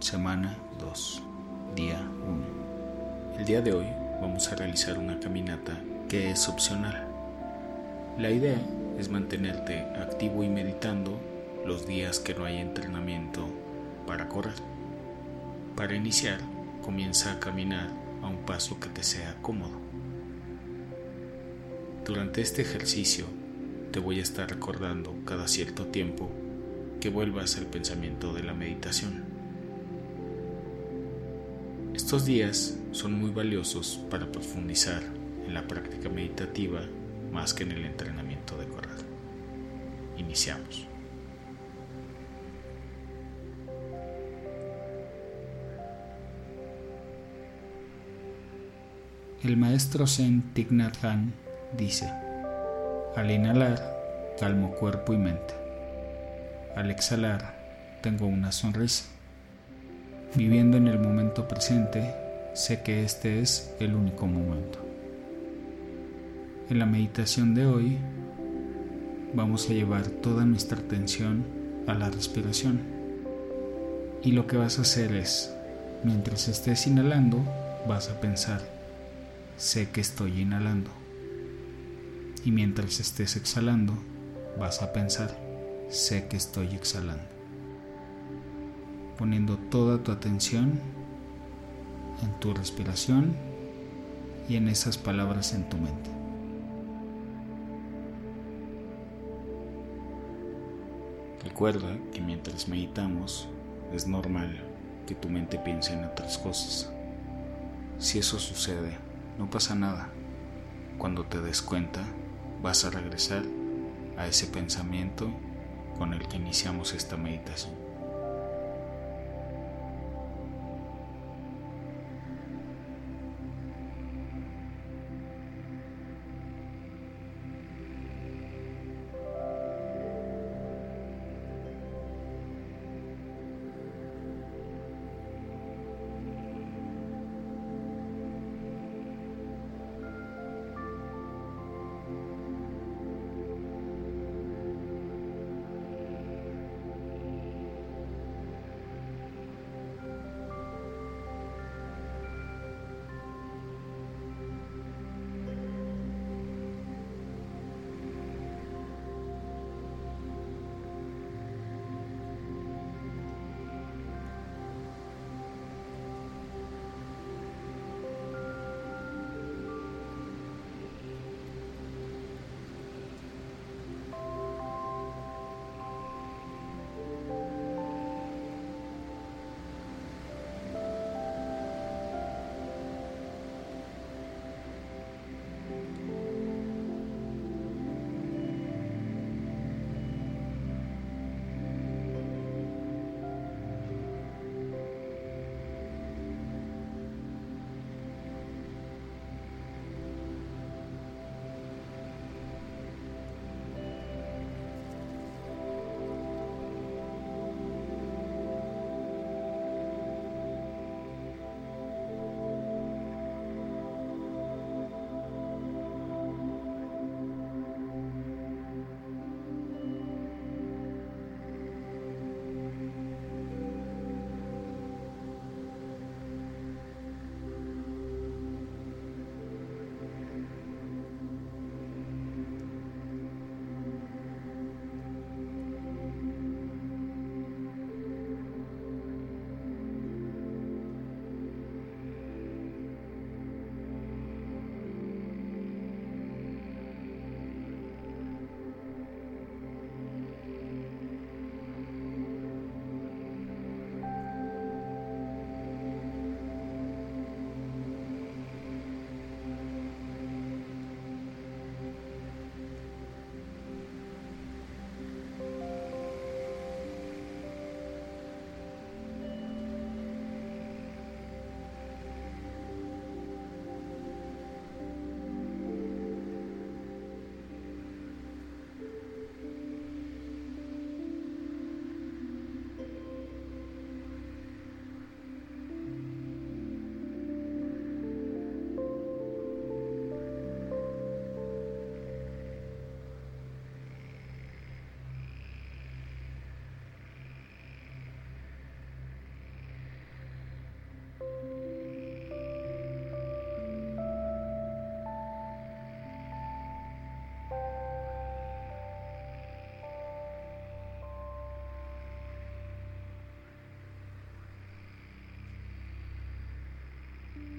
semana 2, día 1. El día de hoy vamos a realizar una caminata que es opcional. La idea es mantenerte activo y meditando los días que no hay entrenamiento para correr. Para iniciar, comienza a caminar a un paso que te sea cómodo. Durante este ejercicio te voy a estar recordando cada cierto tiempo que vuelvas al pensamiento de la meditación. Estos días son muy valiosos para profundizar en la práctica meditativa más que en el entrenamiento de correr. Iniciamos. El maestro Zen Thich dice, al inhalar, calmo cuerpo y mente. Al exhalar, tengo una sonrisa. Viviendo en el momento presente, sé que este es el único momento. En la meditación de hoy, vamos a llevar toda nuestra atención a la respiración. Y lo que vas a hacer es, mientras estés inhalando, vas a pensar, sé que estoy inhalando. Y mientras estés exhalando, vas a pensar, sé que estoy exhalando poniendo toda tu atención en tu respiración y en esas palabras en tu mente. Recuerda que mientras meditamos es normal que tu mente piense en otras cosas. Si eso sucede, no pasa nada. Cuando te des cuenta, vas a regresar a ese pensamiento con el que iniciamos esta meditación.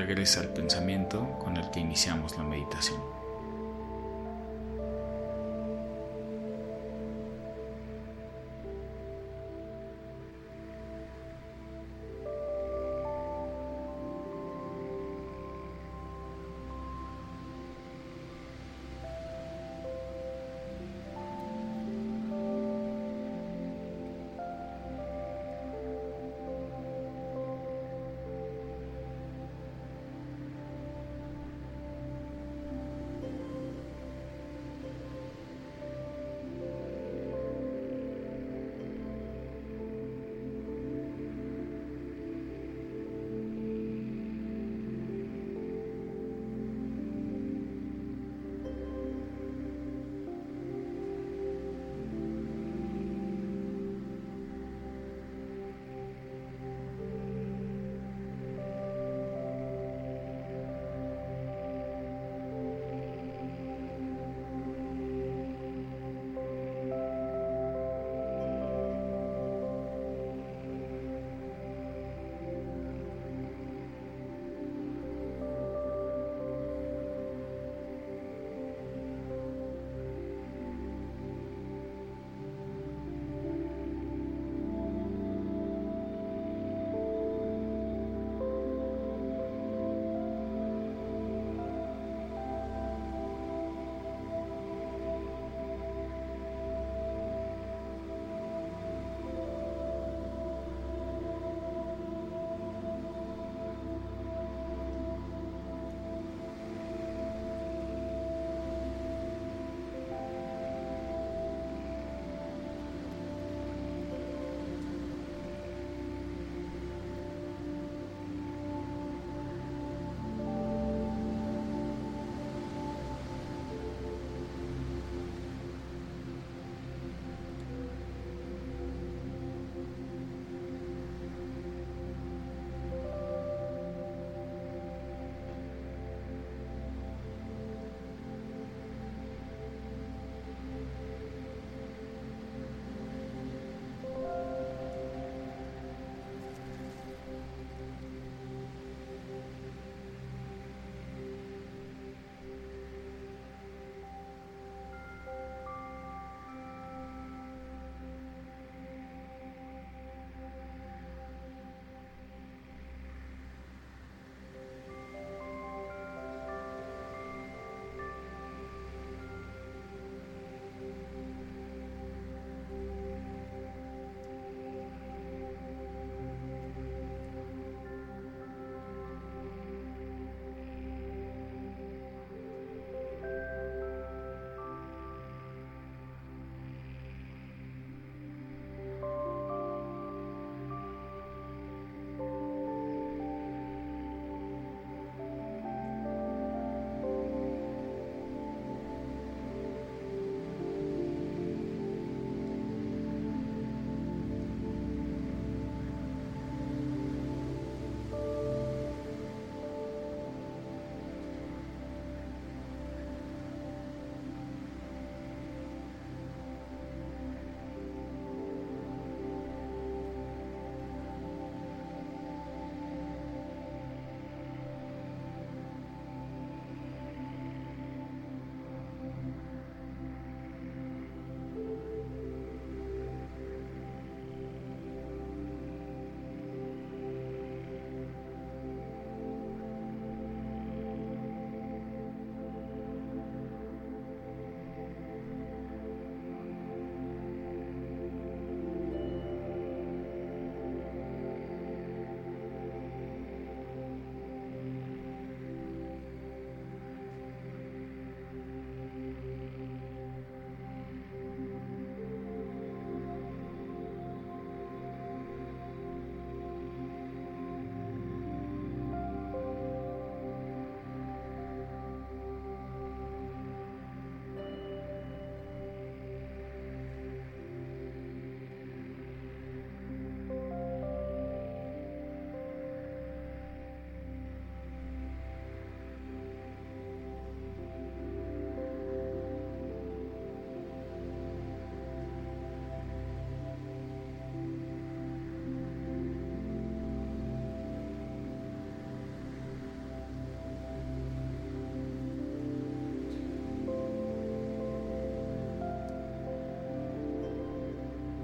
regresa al pensamiento con el que iniciamos la meditación.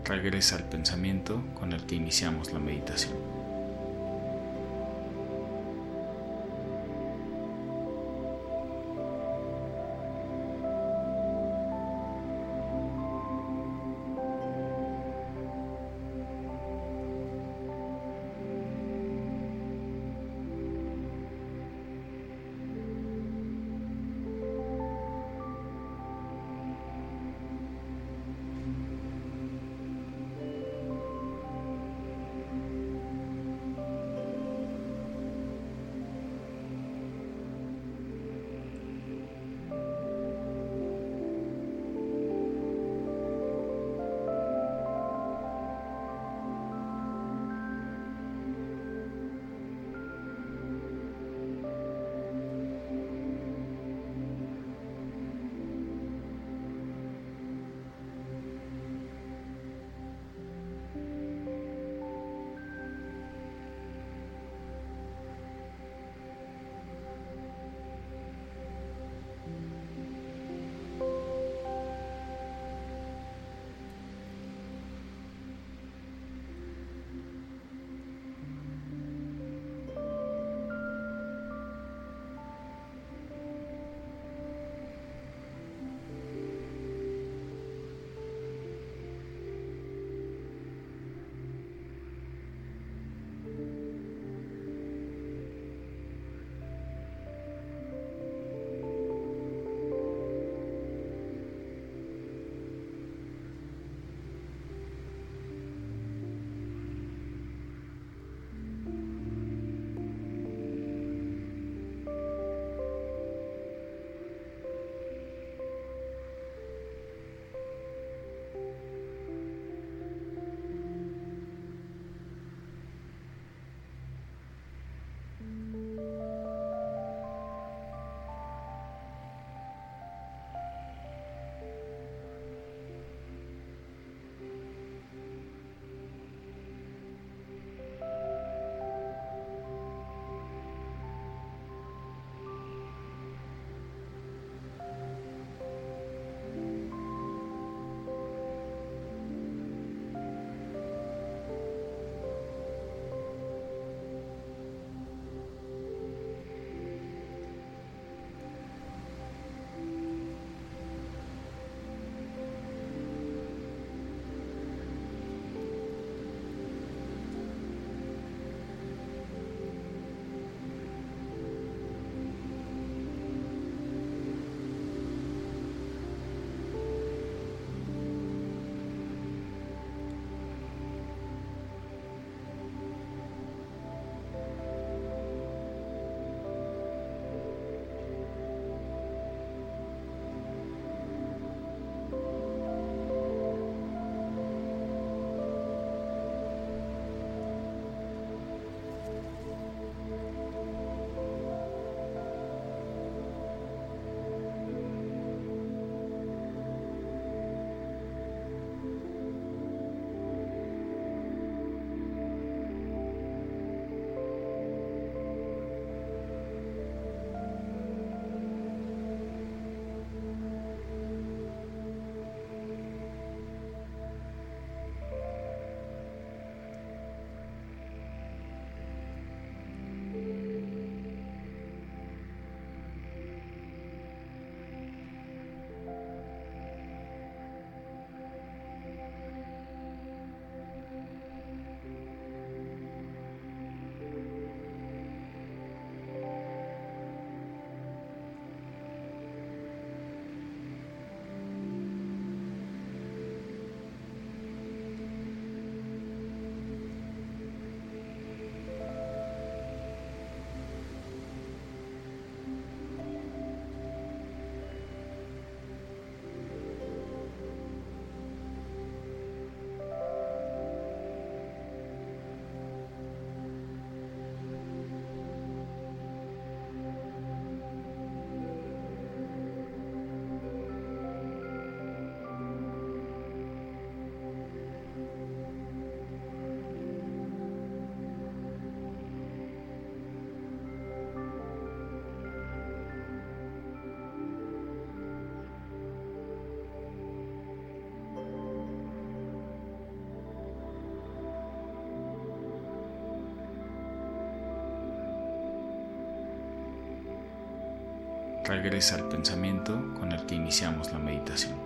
Regresa al pensamiento con el que iniciamos la meditación. Regresa al pensamiento con el que iniciamos la meditación.